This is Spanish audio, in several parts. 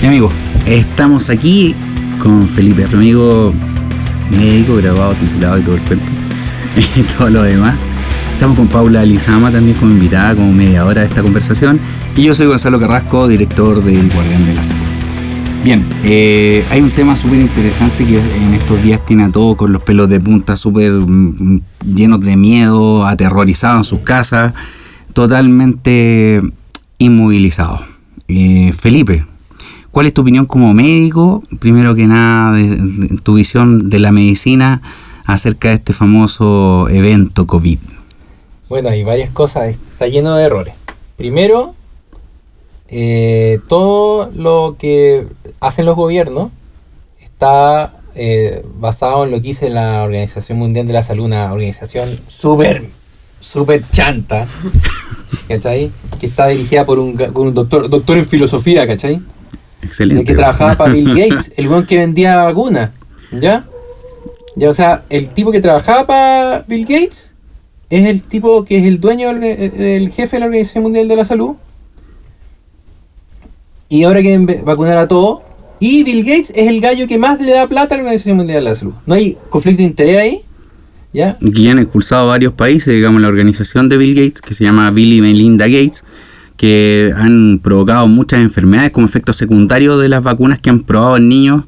Mi amigo, estamos aquí con Felipe amigo médico, grabado, titulado y todo el cuento. Y todo lo demás. Estamos con Paula Lizama también como invitada, como media hora de esta conversación. Y yo soy Gonzalo Carrasco, director del Guardián de la Salud. Bien, eh, hay un tema súper interesante que en estos días tiene a todos con los pelos de punta súper mm, llenos de miedo, aterrorizados en sus casas, totalmente inmovilizados. Eh, Felipe, ¿cuál es tu opinión como médico? Primero que nada, tu visión de la medicina acerca de este famoso evento COVID. Bueno, hay varias cosas, está lleno de errores. Primero, eh, todo lo que hacen los gobiernos está eh, basado en lo que dice la Organización Mundial de la Salud, una organización súper, súper chanta, ¿cachai? Que está dirigida por un, doctor, doctor en filosofía, ¿cachai? Excelente. que trabajaba para Bill Gates, el buen que vendía vacunas, ¿ya? Ya, o sea, el tipo que trabajaba para Bill Gates es el tipo que es el dueño del jefe de la Organización Mundial de la Salud y ahora quieren vacunar a todos. Y Bill Gates es el gallo que más le da plata a la Organización Mundial de la Salud. ¿No hay conflicto de interés ahí? ¿Ya? Que ya han expulsado a varios países, digamos, la organización de Bill Gates, que se llama Bill y Melinda Gates, que han provocado muchas enfermedades como efecto secundario de las vacunas que han probado en niños,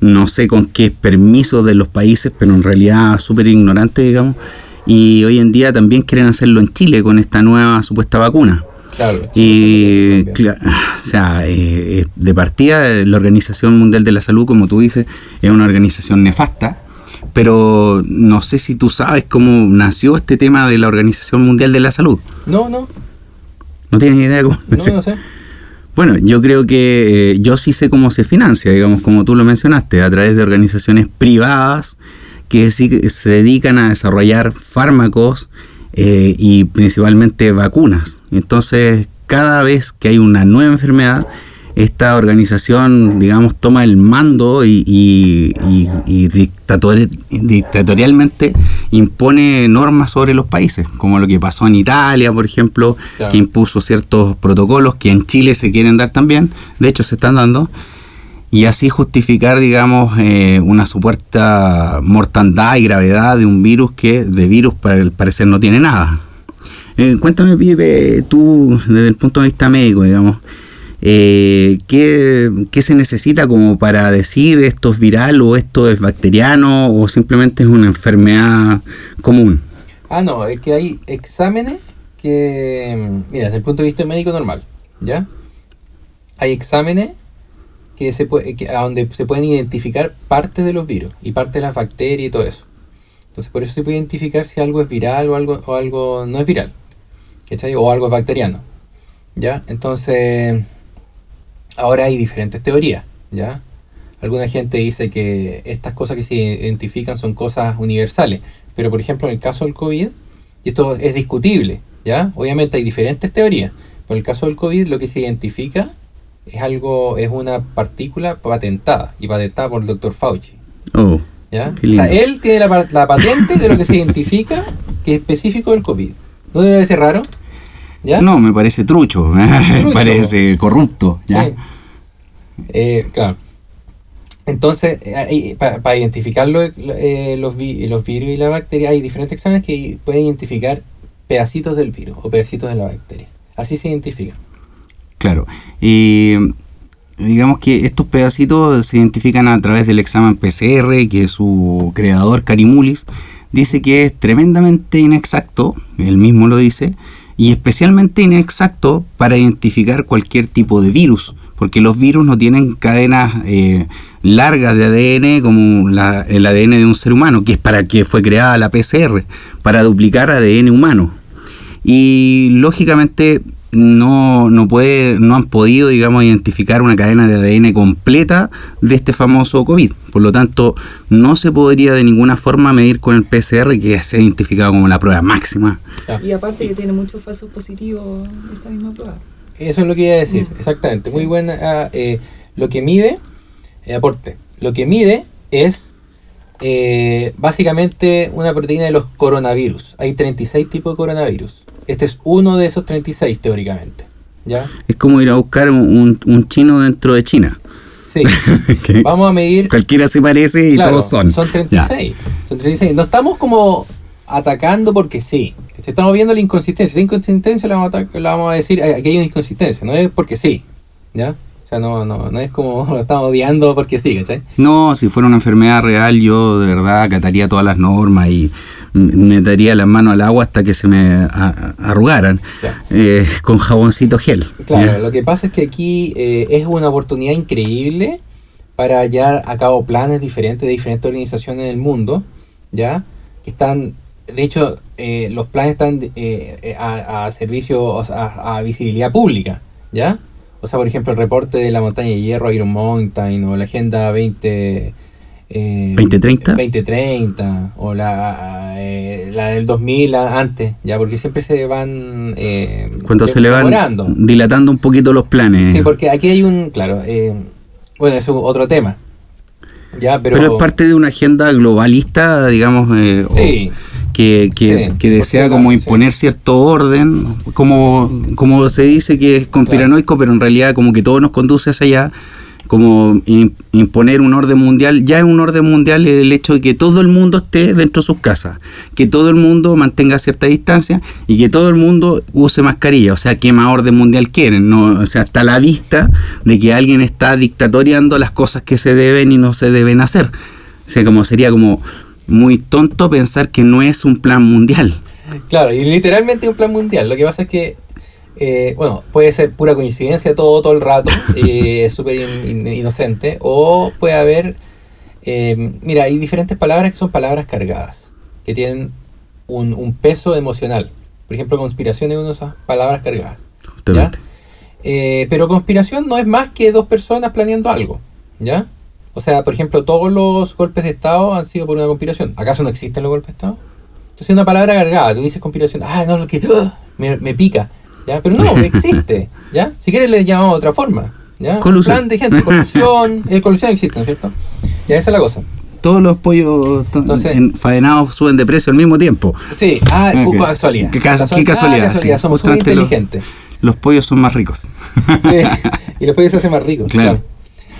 no sé con qué permiso de los países, pero en realidad súper ignorante, digamos. Y hoy en día también quieren hacerlo en Chile con esta nueva supuesta vacuna. Y, o sea, eh, eh, de partida, la Organización Mundial de la Salud, como tú dices, es una organización nefasta, pero no sé si tú sabes cómo nació este tema de la Organización Mundial de la Salud. No, no. ¿No tienes ni idea cómo No, no sé. Bueno, yo creo que eh, yo sí sé cómo se financia, digamos, como tú lo mencionaste, a través de organizaciones privadas que se dedican a desarrollar fármacos eh, y principalmente vacunas. Entonces, cada vez que hay una nueva enfermedad, esta organización, digamos, toma el mando y, y, dictatorialmente impone normas sobre los países, como lo que pasó en Italia, por ejemplo, que impuso ciertos protocolos que en Chile se quieren dar también, de hecho se están dando, y así justificar, digamos, eh, una supuesta mortandad y gravedad de un virus que de virus para el parecer no tiene nada. Eh, cuéntame, Pipe, tú desde el punto de vista médico, digamos, eh, ¿qué, se necesita como para decir esto es viral o esto es bacteriano o simplemente es una enfermedad común? Ah, no, es que hay exámenes que, mira, desde el punto de vista médico normal, ¿ya? Hay exámenes que se puede, que, a donde se pueden identificar partes de los virus y parte de las bacterias y todo eso. Entonces por eso se puede identificar si algo es viral o algo, o algo no es viral. O algo es bacteriano. ¿Ya? Entonces, ahora hay diferentes teorías. ¿Ya? Alguna gente dice que estas cosas que se identifican son cosas universales. Pero por ejemplo, en el caso del COVID, y esto es discutible, ¿ya? Obviamente hay diferentes teorías. Pero en el caso del COVID, lo que se identifica es algo, es una partícula patentada y patentada por el doctor Fauci. Oh, ¿ya? O sea, él tiene la, la, patente de lo que se identifica que es específico del COVID. ¿No debe ser raro? ¿Ya? No, me parece trucho, me parece corrupto. ¿ya? Eh, claro. Entonces, eh, para identificarlo, eh, los, los virus y la bacteria, hay diferentes exámenes que pueden identificar pedacitos del virus o pedacitos de la bacteria. Así se identifican. Claro. Y digamos que estos pedacitos se identifican a través del examen PCR, que su creador, Carimulis, dice que es tremendamente inexacto, él mismo lo dice, y especialmente inexacto para identificar cualquier tipo de virus, porque los virus no tienen cadenas eh, largas de ADN como el ADN de un ser humano, que es para que fue creada la PCR, para duplicar ADN humano. Y lógicamente no, no, puede, no han podido, digamos, identificar una cadena de ADN completa de este famoso COVID. Por lo tanto, no se podría de ninguna forma medir con el PCR, que se ha identificado como la prueba máxima. Y aparte que tiene muchos falsos positivos esta misma prueba. Eso es lo que iba a decir, mm. exactamente. Muy buena. Ah, eh, lo que mide, eh, aporte, lo que mide es eh, básicamente una proteína de los coronavirus. Hay 36 tipos de coronavirus. Este es uno de esos 36 teóricamente. ¿ya? Es como ir a buscar un, chino dentro de China. Sí. Vamos a medir Cualquiera se parece y Claro, todos son. Son Ya. 36. Son 36. No estamos como atacando porque sí. Estamos viendo la inconsistencia. La inconsistencia la vamos a, atac- la vamos a decir, "Ay, aquí hay una inconsistencia. No es porque sí. ¿Ya? O sea, no, no, no es como lo estamos odiando porque sí, ¿cachai? No, si fuera una enfermedad real, yo de verdad acataría todas las normas y m- metería las manos al agua hasta que se me arrugaran eh, con jaboncito gel. Claro, lo que pasa es que aquí eh, es una oportunidad increíble para llevar a cabo planes diferentes de diferentes organizaciones del mundo, ¿ya? Que están, de hecho, eh, los planes están eh, a, a servicio, a, a visibilidad pública, ¿ya? O sea, por ejemplo, el reporte de la montaña de hierro, Iron Mountain, o la Agenda 20... eh, 2030. 2030, o la, eh, la del 2000 a- antes, ¿ya? Porque siempre se van... eh, Cuando se le van dilatando un poquito los planes. Sí, porque aquí hay un, claro, eh, bueno, es otro tema. Ya, pero, pero, es parte de una agenda globalista, digamos, eh, o- Sí, que, que, Sí, que desea porque, como imponer cierto orden, como, como se dice que es conspiranoico, pero en realidad como que todo nos conduce hacia allá, como im- imponer un orden mundial, ya es un orden mundial el hecho de que todo el mundo esté dentro de sus casas, que todo el mundo mantenga cierta distancia y que todo el mundo use mascarilla, o sea, ¿qué más orden mundial quieren? No, o sea, está a la vista de que alguien está dictatoriando las cosas que se deben y no se deben hacer. O sea, como sería como muy tonto pensar que no es un plan mundial. claro, y literalmente un plan mundial. Lo que pasa es que, eh, bueno, puede ser pura coincidencia todo, todo el rato, eh, es súper in- in- inocente, o puede haber, eh, mira, hay diferentes palabras que son palabras cargadas, que tienen un, un peso emocional. Por ejemplo, conspiración es una de esas palabras cargadas. Justamente. Eh, pero conspiración no es más que dos personas planeando algo, ¿ya? O sea, por ejemplo, todos los golpes de Estado han sido por una conspiración. ¿Acaso no existen los golpes de Estado? Entonces es una palabra cargada, tú dices conspiración, ah, no, lo que me, me pica, ¿ya? Pero no, existe, ¿ya? Si quieres le llamamos de otra forma, ¿ya? Colusión. plan de gente, colusión, eh, colusión existe, ¿no es cierto? Ya, esa es la cosa. Todos los pollos to- Entonces- enfadenados suben de precio al mismo tiempo. Sí, ah, Ah, qué- casualidad. qué cas- Casual- qué casualidad, ah, sí, somos muy inteligentes. Los pollos son más ricos. Sí, y después se hace más rico. Claro. Claro.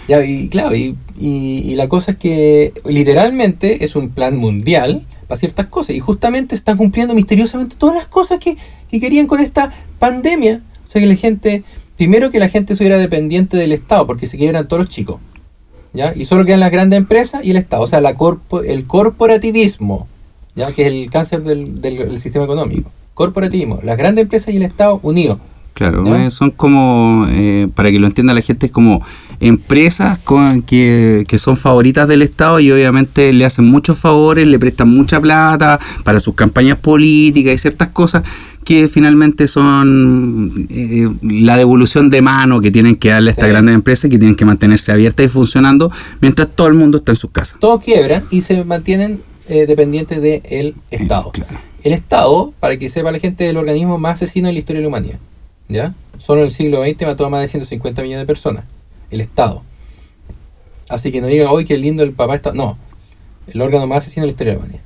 Ya, y claro, y, y- y la cosa es que literalmente es un plan mundial para ciertas cosas. Y justamente están cumpliendo misteriosamente todas las cosas que, que querían con esta pandemia. O sea que la gente, primero que la gente estuviera dependiente del Estado, porque se quiebran todos los chicos. ¿Ya? Y solo quedan las grandes empresas y el Estado. O sea, la corpo- el corporativismo, ¿ya? que es el cáncer del, del- del sistema económico. Corporativismo, las grandes empresas y el Estado unidos. Claro, son como, eh, para que lo entienda la gente, es como empresas con, que, que son favoritas del Estado y obviamente le hacen muchos favores, le prestan mucha plata para sus campañas políticas y ciertas cosas que finalmente son eh, la devolución de mano que tienen que darle a estas Sí. grandes empresas que tienen que mantenerse abiertas y funcionando mientras todo el mundo está en sus casas. todos quiebran y se mantienen eh, dependientes del Estado. claro. El Estado, para que sepa la gente, es el organismo más asesino en la historia de la humanidad. ¿Ya? Solo en el siglo XX mató a más de 150 millones de personas. El Estado. Así que no digan, hoy qué lindo el papá está. No. El órgano más asesino en la historia de la humanidad.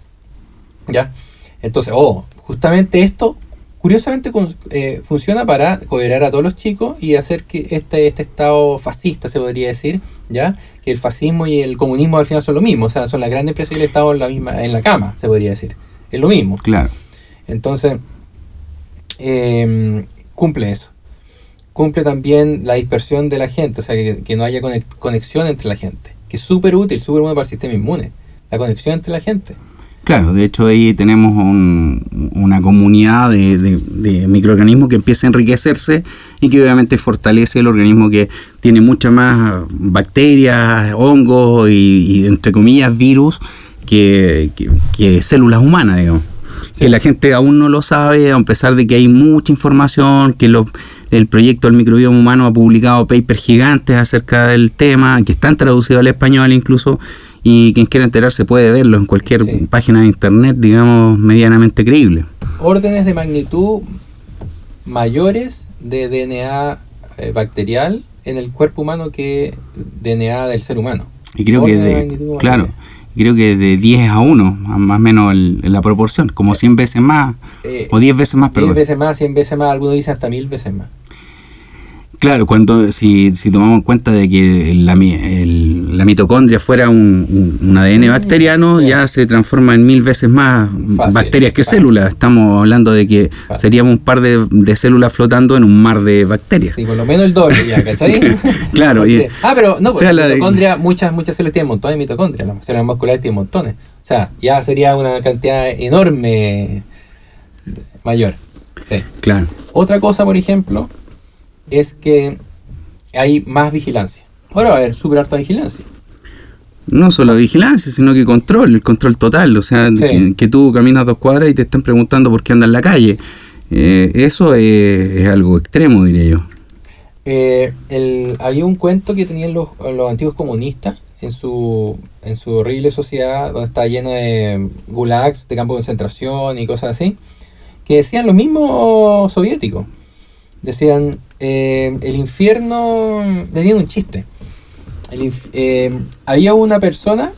¿Ya? Entonces, oh, justamente esto, curiosamente, eh, funciona para cobrar a todos los chicos y hacer que este, este Estado fascista, se podría decir, ¿ya? Que el fascismo y el comunismo al final son lo mismo. O sea, son las grandes empresas y el Estado en la, misma, en la cama, se podría decir. Es lo mismo. Claro. Entonces, eh, cumple eso. Cumple también la dispersión de la gente, o sea, que, que no haya conexión entre la gente. Que es súper útil, súper bueno para el sistema inmune. La conexión entre la gente. Claro, de hecho ahí tenemos un- una comunidad de, de- de microorganismos que empieza a enriquecerse y que obviamente fortalece el organismo que tiene muchas más bacterias, hongos y, y, entre comillas virus que, que- que células humanas, digamos. Sí. Que la gente aún no lo sabe, a pesar de que hay mucha información, que el proyecto del microbioma humano ha publicado papers gigantes acerca del tema, que están traducidos al español incluso, y quien quiera enterarse puede verlo en cualquier Sí. página de internet, digamos, medianamente creíble. Órdenes de magnitud mayores de DNA eh, bacterial en el cuerpo humano que DNA del ser humano. Y creo que, Órdenes de de, claro, creo que de 10 a 1, más o menos el- la proporción, como 100 veces más, Eh, o 10 veces más, 10 perdón. veces más, 100 veces más, algunos dicen hasta 1000 veces más. Claro, cuando si, si tomamos en cuenta de que la, el- la mitocondria fuera un, un- un ADN bacteriano, sí. ya se transforma en mil veces más Fácil, bacterias que fácil. células. Estamos hablando de que Fácil. seríamos un par de, de células flotando en un mar de bacterias. Sí, por lo menos el doble ya, ¿cachai? Claro, y- ah, pero no, porque la de- mitocondria, muchas, muchas células tienen montones de mitocondria, las células musculares tienen montones. O sea, ya sería una cantidad enorme mayor. Sí. Claro. Otra cosa, por ejemplo, es que hay más vigilancia. Ahora va a haber súper harta vigilancia. No solo vigilancia, sino que control, el control total. O sea, Sí. que, que tú caminas dos cuadras y te están preguntando por qué andas en la calle. Eh, eso es, es algo extremo, diría yo. Eh, el- había un cuento que tenían los, los antiguos comunistas en su, en su horrible sociedad, donde está lleno de gulags, de campos de concentración y cosas así, que decían lo mismo soviéticos. Decían, eh, el infierno, tenían un chiste. El eh, había una persona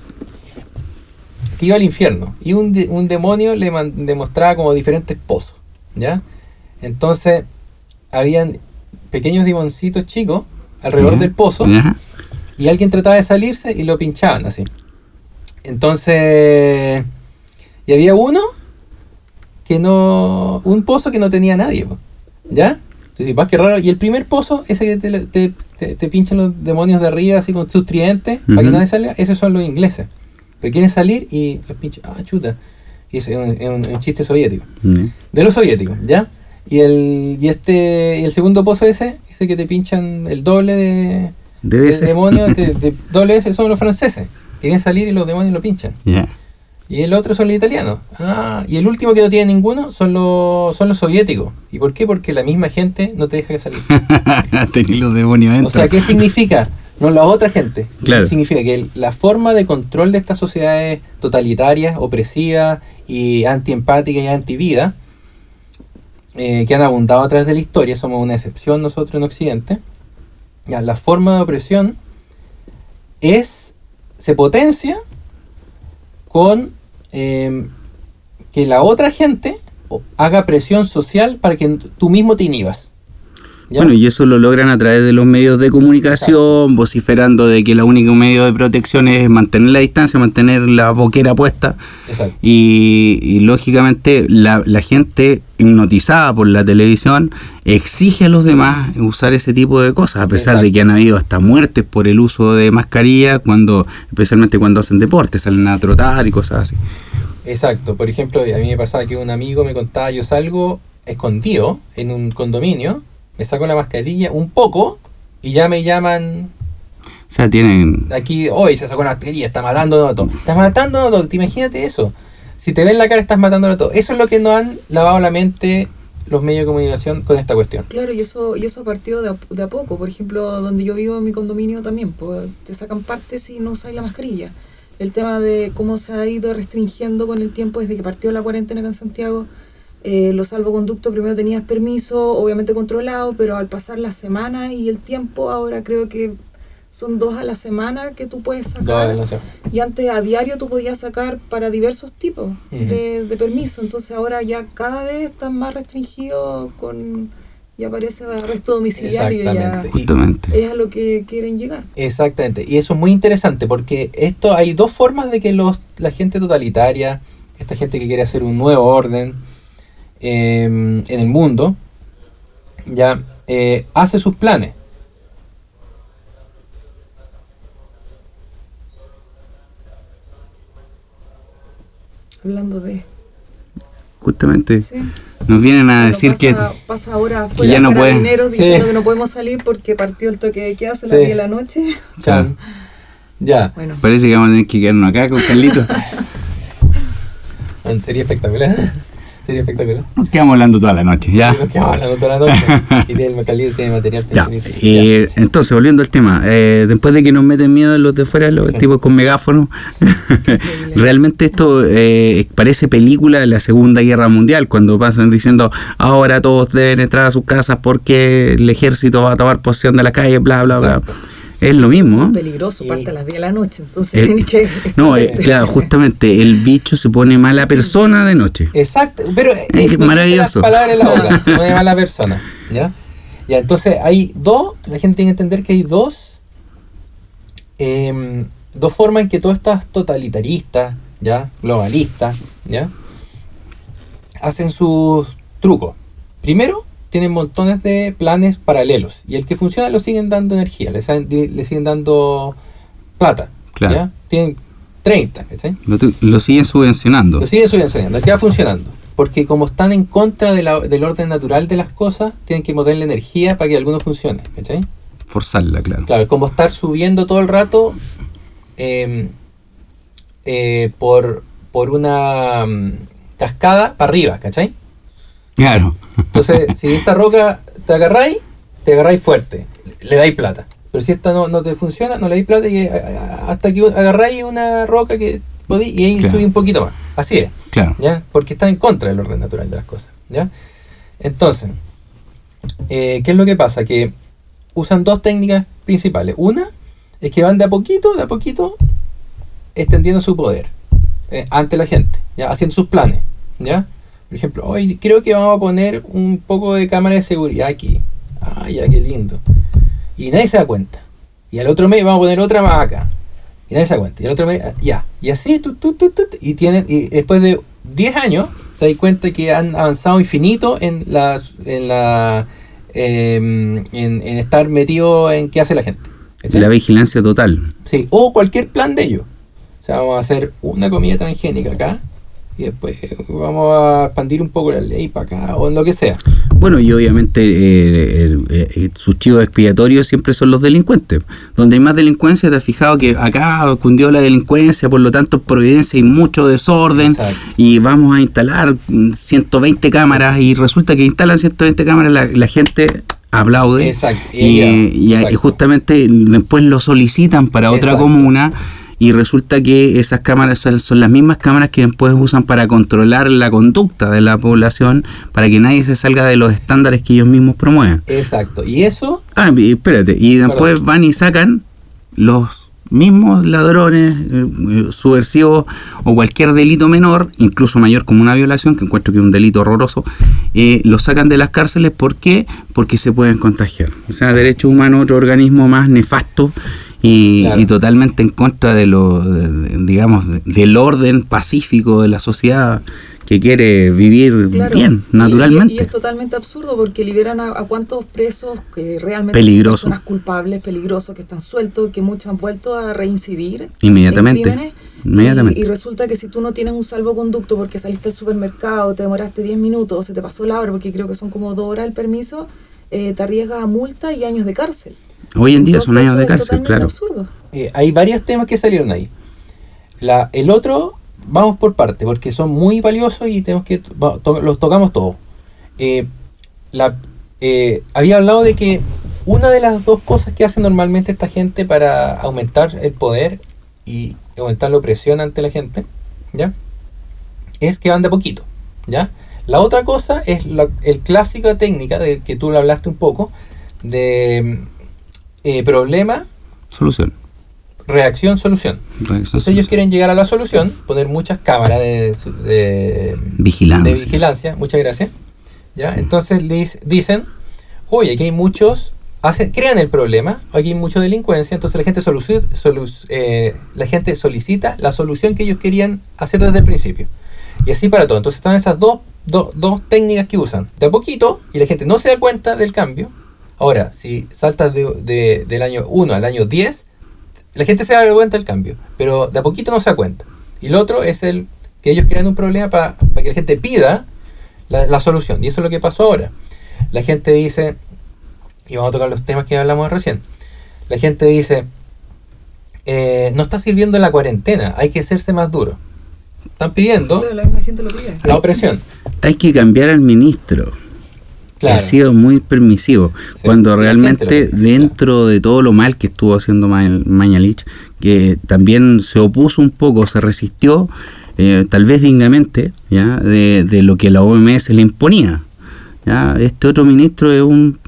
que iba al infierno y un, de- un demonio le demostraba como diferentes pozos, ¿ya? Entonces, habían pequeños demoncitos chicos alrededor del pozo y alguien trataba de salirse y lo pinchaban así. Entonces, y había uno que no, un pozo que no tenía nadie, ¿ya? Entonces, vas qué raro. Y el primer pozo, ese que te, te, te- te pinchan los demonios de arriba así con sus tridentes, para que nadie salga, esos son los ingleses. Que quieren salir y los pinchan, ah, chuta. Y eso es un, es un- chiste soviético de los soviéticos, ¿ya? Y el, y este, y el segundo pozo ese, ese que te pinchan el doble de, de ser. demonios, de, de doble ese son los franceses. Quieren salir y los demonios lo pinchan. Ya. Y el otro son los italianos. Ah, y el último que no tiene ninguno son los, son los soviéticos. ¿Y por qué? Porque la misma gente no te deja que salir. Los demonios O sea, ¿qué significa? No la otra gente. Claro. Significa que el- la forma de control de estas sociedades totalitarias, opresivas y antiempáticas y antivida, eh, que han abundado a través de la historia, somos una excepción nosotros en Occidente, ya, la forma de opresión es, se potencia con eh, que la otra gente haga presión social para que tú mismo te inhibas. ¿Ya? Bueno, y eso lo logran a través de los medios de comunicación, vociferando de que el único medio de protección es mantener la distancia, mantener la boquera puesta. Y, y, lógicamente la, la gente hipnotizada por la televisión exige a los demás usar ese tipo de cosas, a pesar de que han habido hasta muertes por el uso de mascarilla, cuando especialmente cuando hacen deporte, salen a trotar y cosas así. Exacto, por ejemplo, a mí me pasaba que un amigo me contaba, yo salgo escondido en un condominio, me saco la mascarilla un poco y ya me llaman O sea, tienen... aquí, hoy se sacó la mascarilla, está matando a todo. Estás matando a todo, imagínate eso. Si te ven la cara estás matando a todo. Eso es lo que nos han lavado la mente los medios de comunicación con esta cuestión. Claro, y eso, y eso partió de a, de a poco. Por ejemplo, donde yo vivo en mi condominio también, pues te sacan partes si no usas la mascarilla. El tema de cómo se ha ido restringiendo con el tiempo desde que partió la cuarentena acá en Santiago. Eh, los salvoconductos primero tenías permiso, obviamente controlado, pero al pasar las semanas y el tiempo, ahora creo que son dos a la semana que tú puedes sacar. Y antes a diario tú podías sacar para diversos tipos de, de permiso. Entonces ahora ya cada vez están más restringidos con... Y aparece arresto domiciliario. Ya Exactamente. Justamente. es a lo que quieren llegar. Exactamente, y eso es muy interesante porque esto hay dos formas de que los, la gente totalitaria, esta gente que quiere hacer un nuevo orden eh, en el mundo, ya eh, hace sus planes. Hablando de... Justamente. Sí. Nos vienen a Bueno, decir pasa, que... Pasa ahora que ya no pueden. carabineros Sí. diciendo que no podemos salir porque partió el toque de queda a las Sí. 10 de la noche. Ya, Bueno, Parece que vamos a tener que quedarnos acá con Carlitos. sería espectacular. Sería espectacular. Nos quedamos hablando toda la noche, ya. Nos quedamos hablando toda la noche. y tiene el tiene material Ya, eh, entonces volviendo al tema, eh, después de que nos meten miedo los de fuera, los Sí. tipos con megáfono, realmente esto eh, parece película de la Segunda Guerra Mundial, cuando pasan diciendo ahora todos deben entrar a sus casas porque el ejército va a tomar posesión de la calle, bla, bla, bla. Es lo mismo. ¿no? peligroso, Y- parte a las 10 de la noche. Entonces Eh, que... No, eh, esconderte. claro, justamente el bicho se pone mala persona de noche. Exacto, pero eh, Es maravilloso. las palabras en la boca, se pone mala persona, ¿ya? Ya, entonces hay dos, la gente tiene que entender que hay dos, em, dos formas en que todas estas totalitaristas, ya, globalistas, ya, hacen sus trucos. Primero, tienen montones de planes paralelos y el que funciona lo siguen dando energía, le, le siguen dando plata, Claro. ¿ya? Tienen 30, ¿cachai? Lo, lo siguen subvencionando. Lo siguen subvencionando, queda funcionando. Porque como están en contra de la- del orden natural de las cosas, tienen que moverle energía para que alguno funcione. ¿cachai? Forzarla, claro. Claro, como estar subiendo todo el rato eh, eh, por, por una mm, cascada para arriba, ¿cachai? Claro. Entonces, si esta roca te agarráis, te agarráis fuerte, le dais plata. Pero si esta no, no te funciona, no le dais plata y, eh, hasta que agarráis una roca que podí y ahí Claro. subís un poquito más. Así es. Claro. ¿ya? Porque está en contra del orden natural de las cosas, ¿ya? Entonces, eh, ¿qué es lo que pasa? Que usan dos técnicas principales. Una es que van de a poquito, de a poquito, extendiendo su poder eh, ante la gente, ¿ya? Haciendo sus planes, ¿ya? Por ejemplo, hoy creo que vamos a poner un poco de cámara de seguridad aquí. Ah, ya, qué lindo. Y nadie se da cuenta. Y al otro mes vamos a poner otra más acá. Y nadie se da cuenta. Y al otro mes, ya. Y así, tu, tu, tu, y, tienen, y después de 10 años, te das cuenta que han avanzado infinito en la, en la em, en, en estar metido en qué hace la gente. ¿cachai? La vigilancia total. Sí, o cualquier plan de ellos. O sea, vamos a hacer una comida transgénica acá y después vamos a expandir un poco la ley para acá o en lo que sea. Bueno, y obviamente eh, el- eh, sus chivos expiatorios siempre son los delincuentes. Donde hay más delincuencia, te has fijado que acá cundió la delincuencia, por lo tanto en Providencia hay mucho desorden Exacto. y vamos a instalar mm, 120 cámaras y resulta que instalan 120 cámaras, la, la gente aplaude Exacto, y justamente después lo solicitan para otra comuna y resulta que esas cámaras son, son las mismas cámaras que después usan para controlar la conducta de la población para que nadie se salga de los estándares que ellos mismos promueven. Exacto. Y eso, Ah, espérate, y después Perdón. van y sacan los mismos ladrones, eh, eh, subversivos o cualquier delito menor, incluso mayor como una violación, que encuentro que es un delito horroroso, eh, los sacan de las cárceles. ¿Por qué? Porque se pueden contagiar. O sea, derechos humanos, otro organismo más nefasto y, Claro. y totalmente en contra de lo, de- de- digamos, de- del orden pacífico de la sociedad que quiere vivir Claro. bien, Y- naturalmente. Y, y es totalmente absurdo porque liberan a, a cuántos presos que realmente Peligroso. son personas culpables, peligrosos, que están sueltos, que muchos han vuelto a reincidir. Inmediatamente. en crímenes. Inmediatamente. Y, y resulta que si tú no tienes un salvoconducto porque saliste al supermercado, te demoraste 10 minutos, o se te pasó la hora, porque creo que son como dos horas el permiso, eh, te arriesgas a multa y años de cárcel. Hoy en día son años de cárcel, claro. absurdo. eh, hay varios temas que salieron ahí. La, el otro, vamos por parte, porque son muy valiosos y tenemos que to- los tocamos todos. Eh, la, eh, había hablado de que una de las dos cosas que hace normalmente esta gente para aumentar el poder y aumentar la opresión ante la gente, ¿ya? Es que van de poquito, ¿ya? La otra cosa es la el clásica técnica de que tú lo hablaste un poco de eh, problema, Solución. reacción, solución. Entonces ellos quieren llegar a la solución, poner muchas cámaras de, Vigilancia. de vigilancia, muchas gracias. ¿ya? Entonces les dicen, oye, aquí hay muchos, hacen, crean el problema, aquí hay mucha delincuencia, entonces la gente, solu- eh, la gente solicita la solución que ellos querían hacer desde el principio. Y así para todo. Entonces están esas dos, do- dos técnicas que usan. De a poquito, y la gente no se da cuenta del cambio. Ahora, si saltas de- de- del año 1 al año 10, la gente se da cuenta del cambio, pero de a poquito no se da cuenta. Y lo otro es el que ellos crean un problema para que la gente pida la, la solución. Y eso es lo que pasó ahora. La gente dice, y vamos a tocar los temas que hablamos recién, la gente dice, eh, no está sirviendo la cuarentena, hay que hacerse más duro. Están pidiendo la gente lo pide. la opresión. Hay que cambiar al ministro. Claro. Ha sido muy permisivo. Sí, cuando realmente dentro de todo lo mal que estuvo haciendo Ma- Mañalich, que también se opuso un poco, se resistió, eh, tal vez dignamente, ¿ya? De, de lo que la OMS le imponía. ¿ya? Este otro ministro es un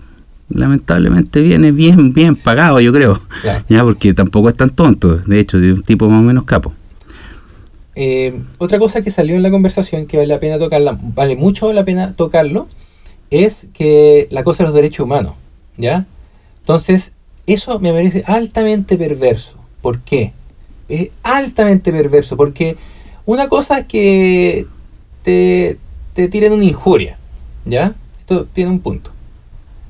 lamentablemente viene bien bien pagado yo creo Claro. ya porque tampoco es tan tonto de hecho es un tipo más o menos capo Eh, otra cosa que salió en la conversación que vale la pena tocarla, vale mucho la pena tocarlo, es que la cosa de los derechos humanos, ¿Ya? Entonces, eso me parece altamente perverso. ¿Por qué? Es altamente perverso porque una cosa es que te, te tiren una injuria, ¿ya? Esto tiene un punto.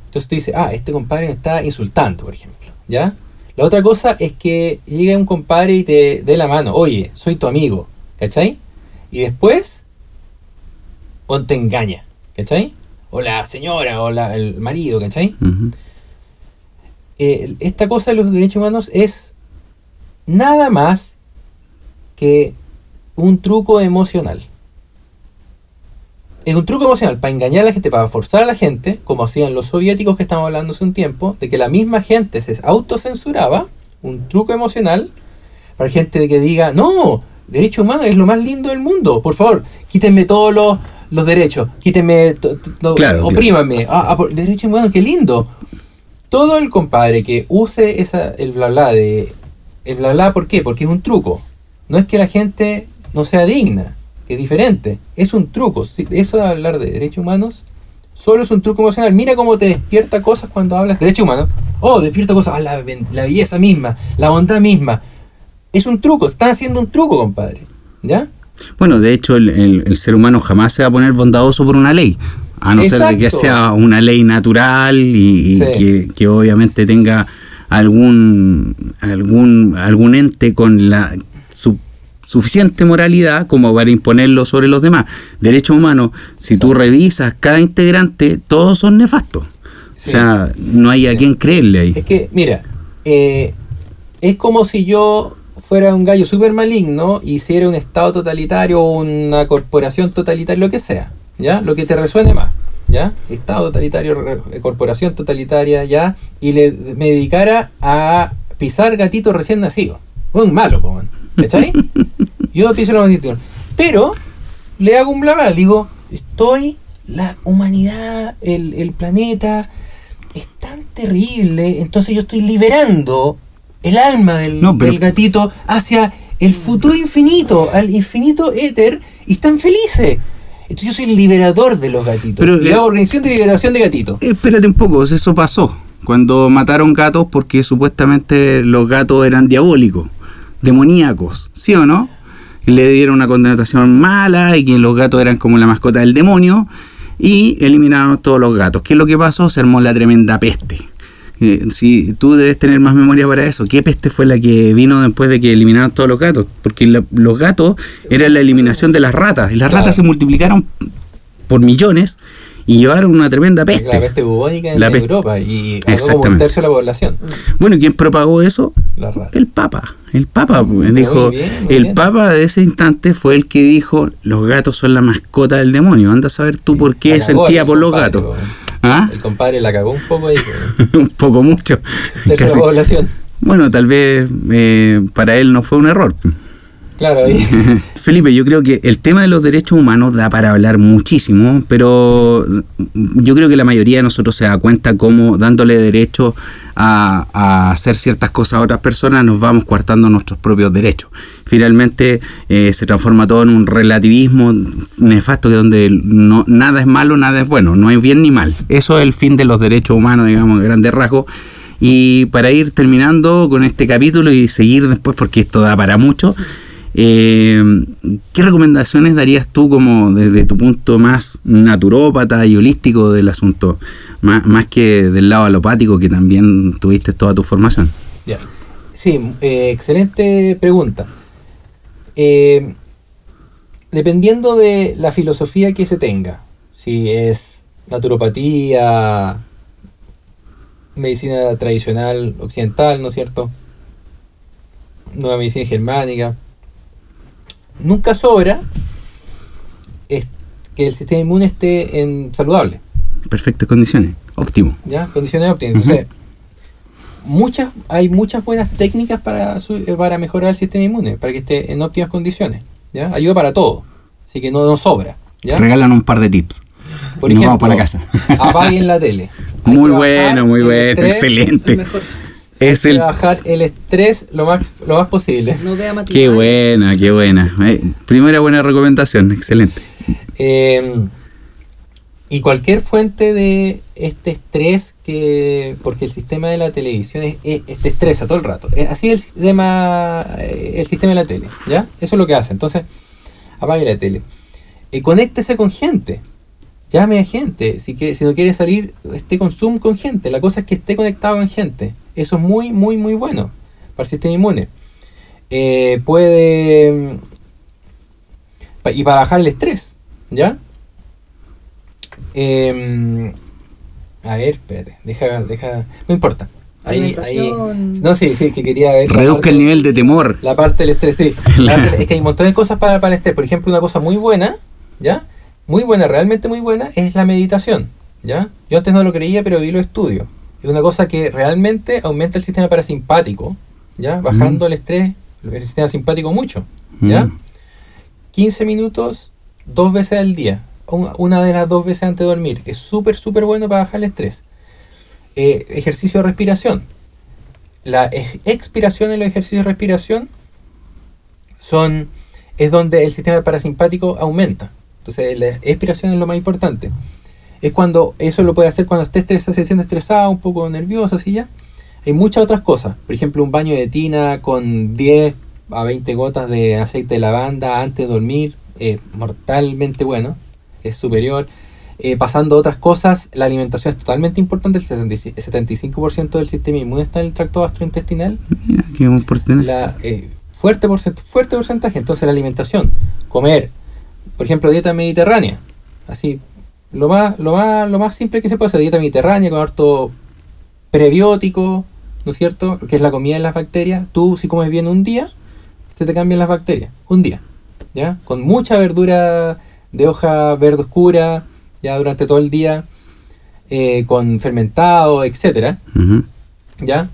Entonces tú dices, ah, este compadre me está insultando, por ejemplo, ¿ya? La otra cosa es que llegue un compadre y te dé la mano, oye, soy tu amigo, ¿cachai? Y después, o te engaña, ¿cachai? O la señora, o la, el marido, ¿cachai? Eh, esta cosa de los derechos humanos es nada más que un truco emocional. Es un truco emocional para engañar a la gente, para forzar a la gente, como hacían los soviéticos que estamos hablando hace un tiempo, de que la misma gente se autocensuraba, un truco emocional, para gente que diga, no, derecho humano es lo más lindo del mundo, por favor, quítenme todos los, los derechos, to- to- Claro, ah, ah, por- derecho humano, qué lindo. Todo el compadre que use esa, el bla bla de... El bla bla, ¿por qué? Porque es un truco. No es que la gente no sea digna, que es diferente. Es un truco. Si- Eso de hablar de derechos humanos solo es un truco emocional. Mira cómo te despierta cosas cuando hablas de derechos humanos. Oh, despierta cosas. Ah, la, la belleza misma, la bondad misma. Es un truco. Están haciendo un truco, compadre. ¿Ya? Bueno, de hecho, el, el- el ser humano jamás se va a poner bondadoso por una ley, a no ser de que Exacto. sea una ley natural y, y Sí. que, que obviamente tenga algún, algún, algún ente con la su- suficiente moralidad como para imponerlo sobre los demás. Derechos humanos, si tú revisas cada integrante, todos son nefastos. Sí. O sea, no hay a Sí. quien creerle ahí. Es que, mira, eh, es como si yo fuera un gallo súper maligno y hiciera un estado totalitario o una corporación totalitaria, lo que sea, ¿ya? Lo que te resuene más, ¿ya? Estado totalitario, re- corporación totalitaria, ¿ya? Y le, me dedicara a pisar gatitos recién nacidos. Un malo, man, ¿cachai? Yo piso los gatitos. Pero le hago un bla bla, digo, estoy, la humanidad, el, el planeta, es tan terrible, entonces yo estoy liberando el alma del, No, pero- del gatito hacia el futuro infinito, al infinito éter, y están felices. Entonces yo soy el liberador de los gatitos. Pero, y eh, hago organización de liberación de gatitos. Espérate un poco, eso pasó. Cuando mataron gatos porque supuestamente los gatos eran diabólicos, demoníacos, ¿sí o no? Le dieron una connotación mala y que los gatos eran como la mascota del demonio y eliminaron todos los gatos. ¿Qué es lo que pasó? Se armó la tremenda peste. Eh, si tú debes tener más memoria para eso, ¿qué peste fue la que vino después de que eliminaron todos los gatos? Porque la- los gatos era la eliminación de las ratas y las Claro. ratas se multiplicaron por millones y llevaron una tremenda peste. La peste bubónica en La peste- Europa y como un tercio de la población. Bueno, ¿quién propagó eso? La rata. El Papa. El Papa pues, Muy dijo, bien, muy el bien. Papa de ese instante fue el que dijo, los gatos son la mascota del demonio. Anda a saber tú por qué sentía por los gatos. po. ¿Ah? El compadre la cagó un poco ahí. po. Un poco mucho. La población. Bueno, tal vez eh, para él no fue un error. Claro, ahí. Felipe, yo creo que el tema de los derechos humanos da para hablar muchísimo, pero yo creo que la mayoría de nosotros se da cuenta cómo dándole derecho a, hacer ciertas cosas a otras personas nos vamos coartando nuestros propios derechos. Finalmente eh, se transforma todo en un relativismo nefasto que donde nada es malo, nada es bueno, no hay bien ni mal. Eso es el fin de los derechos humanos, digamos, a grandes rasgos. Y para ir terminando con este capítulo y seguir después, porque esto da para mucho, eh, ¿Qué recomendaciones darías tú como desde tu punto más naturópata y holístico del asunto? Más, más que del lado alopático que también tuviste toda tu formación. Ya. Sí, eh, excelente pregunta. Eh, dependiendo de la filosofía que se tenga, si es naturopatía, medicina tradicional occidental, ¿no es cierto? Nueva medicina germánica. Nunca sobra es que el sistema inmune esté en saludable. Perfectas condiciones. Óptimo. ¿ya? Condiciones óptimas. Entonces, muchas, hay muchas buenas técnicas para, su- eh, para mejorar el sistema inmune, para que esté en óptimas condiciones. ¿ya? Ayuda para todo. Así que no, no sobra. ¿ya? Regalan un par de tips. Por y nos ejemplo, vamos para la casa. apaguen la tele. Hay Muy bueno, muy bueno, excelente. Es el... bajar el estrés lo más, lo más posible. No vea. Qué buena, qué buena. Eh, primera buena recomendación, excelente. Eh, y cualquier fuente de este estrés que porque el sistema de la televisión es, es- es- te estresa todo el rato Es así el sistema eh, el sistema de la tele ya eso es lo que hace entonces apague la tele y conéctese con gente llame a gente si que si no quiere salir esté con Zoom con gente la cosa es que esté conectado con gente eso es muy muy muy bueno para el sistema inmune Eh, puede y para bajar el estrés ya Em, a ver, espérate, deja, deja, no importa. Ahí, ahí, no, sí, sí, que quería ver. Reduzca parte- el nivel de temor. La parte del estrés, sí. Es que hay un montón de cosas para, para el estrés. Por ejemplo, una cosa muy buena, ¿ya? Muy buena, realmente muy buena, es la meditación, ¿ya? Yo antes no lo creía, pero vi los estudios. Es una cosa que realmente aumenta el sistema parasimpático, ¿ya? Bajando el estrés, el sistema simpático mucho, ¿ya? Mm. 15 minutos dos veces al día. un- Una de las dos veces antes de dormir. Es súper, súper bueno para bajar el estrés. Eh, ejercicio de respiración. La ex- expiración en los ejercicios de respiración son es donde el sistema parasimpático aumenta. Entonces la expiración es lo más importante. Es cuando eso lo puede hacer cuando esté estresado, se siente estresado, un poco nervioso, así ya. Hay muchas otras cosas. Por ejemplo, un baño de tina con 10 a 20 gotas de aceite de lavanda antes de dormir. eh, mortalmente bueno. Es superior. Eh, pasando a otras cosas, la alimentación es totalmente importante. El 65% el 75% del sistema inmune está en el tracto gastrointestinal. Mira, qué buen porcentaje. La, eh, fuerte, porcent- fuerte porcentaje. Entonces la alimentación. Comer, por ejemplo, dieta mediterránea. Así, lo más, lo más, lo más simple que se puede hacer, dieta mediterránea con harto prebiótico, ¿no es cierto? Que es la comida de las bacterias. Tú, si comes bien un día, se te cambian las bacterias. Un día. ¿Ya? Con mucha verdura de hoja verde oscura, ya durante todo el día, eh, con fermentado, etcétera. ¿ya?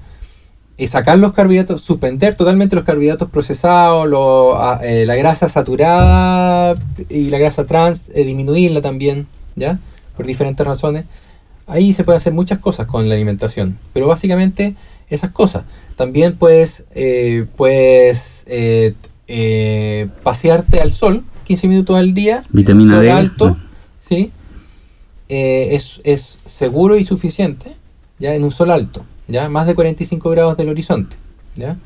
Y sacar los carbohidratos, suspender totalmente los carbohidratos procesados, lo- a- eh, la grasa saturada y la grasa trans, eh, disminuirla también, ¿ya? Por diferentes razones. Ahí se puede hacer muchas cosas con la alimentación, pero básicamente esas cosas. También puedes, eh, puedes eh, eh, pasearte al sol 15 minutos al día, Vitamina sol D. alto, ¿sí? Eh, es, es seguro y suficiente, ya en un sol alto, ya más de 45 grados del horizonte, ya.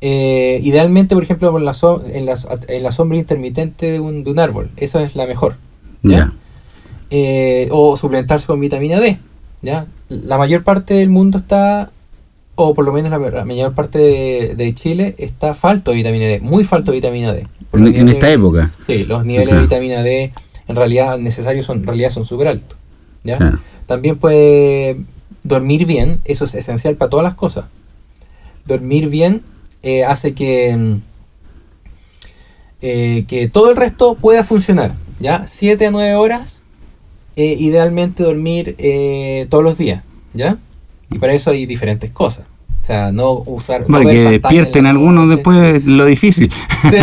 Eh, idealmente, por ejemplo, por la so- en, la, en la sombra intermitente de un, de un árbol, esa es la mejor. Eh, o suplementarse con vitamina D, ya. La mayor parte del mundo está, o por lo menos la, la mayor parte de, de Chile está falto de vitamina D, muy falto de vitamina D. En, niveles- esta época. Sí, los niveles de vitamina D en realidad necesarios son, en realidad son súper altos. ¿ya? También puede dormir bien, eso es esencial para todas las cosas. Dormir bien eh, hace que, eh, que todo el resto pueda funcionar. ¿ya? 7 a 9 horas, eh, idealmente dormir eh, todos los días. ¿ya? Y para eso hay diferentes cosas. O sea, no usar... Para que despierten algunos noche. después lo difícil. Sí,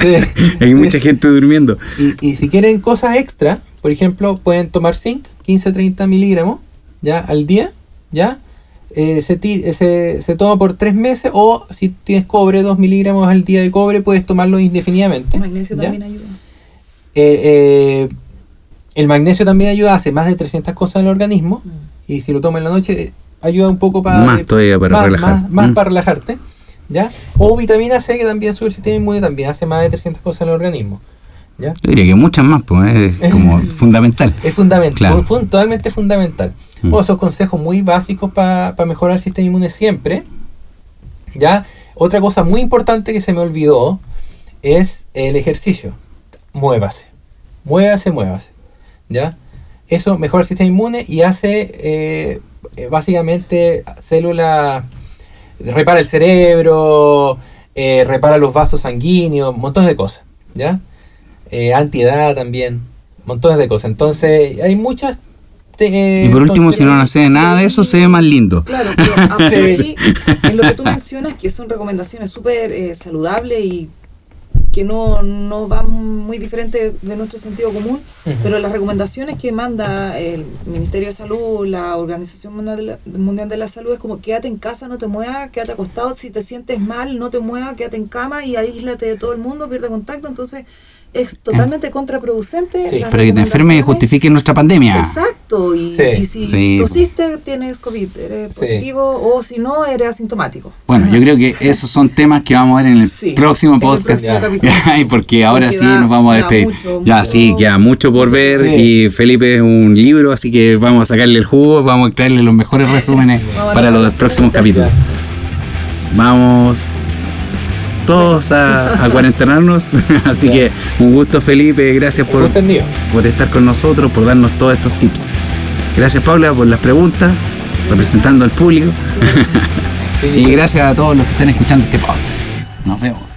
sí, Hay sí. mucha gente durmiendo. Y, y si quieren cosas extra, por ejemplo, pueden tomar zinc, 15-30 miligramos, ya, al día, ya. Eh, se, se, se toma por 3 meses o si tienes cobre, 2 miligramos al día de cobre, puedes tomarlo indefinidamente. El magnesio ¿ya? también ayuda. Eh, eh, el magnesio también ayuda, hace más de 300 cosas en el organismo y si lo tomas en la noche eh, ayuda un poco para... Más todavía para más, relajar. Más, más Mm. para relajarte, ¿ya? O vitamina C que también sube el sistema inmune, también hace más de 300 cosas en el organismo, ¿ya? Yo diría que muchas más, pues es como fundamental. Es fundamental, Claro. totalmente fundamental. Mm. Bueno, son consejos muy básicos para mejorar el sistema inmune siempre. ¿Ya? Otra cosa muy importante que se me olvidó es el ejercicio. Muévase. Muévase, muévase. ¿Ya? Eso mejora el sistema inmune y hace eh, eh, básicamente células. Repara el cerebro, eh, repara los vasos sanguíneos, montones de cosas. ¿Ya? Eh, antiedad también, montones de cosas. Entonces, hay muchas. eh, Y por último, si no hace nada de eso, se ve más lindo. Claro, pero aún así, en lo que tú mencionas, que son recomendaciones súper eh, saludables y que no, no van muy diferentes de nuestro sentido común, pero las recomendaciones que manda el Ministerio de Salud, la Organización Mundial de la Salud, es como quédate en casa, no te muevas, quédate acostado, si te sientes mal, no te muevas, quédate en cama y aíslate de todo el mundo, pierde contacto, entonces es totalmente contraproducente. Sí. las Para que te enfermes y recomendaciones. justifiques nuestra pandemia. Exacto, y, Sí. y si Sí. tosiste tienes COVID, eres Sí. positivo o si no eres asintomático. Bueno, yo creo que esos son temas que vamos a ver en el Sí, próximo en el podcast. próximo. Ay, porque ahora Porque sí da- nos vamos a despedir. mucho, ya mucho- sí, queda mucho por ver Sí. y Felipe es un libro, así que vamos a sacarle el jugo, vamos a traerle los mejores resúmenes para los próximos capítulos. Vamos todos a, a cuarentenarnos, así que un gusto Felipe, gracias por, por estar con nosotros, por darnos todos estos tips. Gracias Paula por las preguntas, representando al público. Sí, Y gracias a todos los que están escuchando este post. Nos vemos.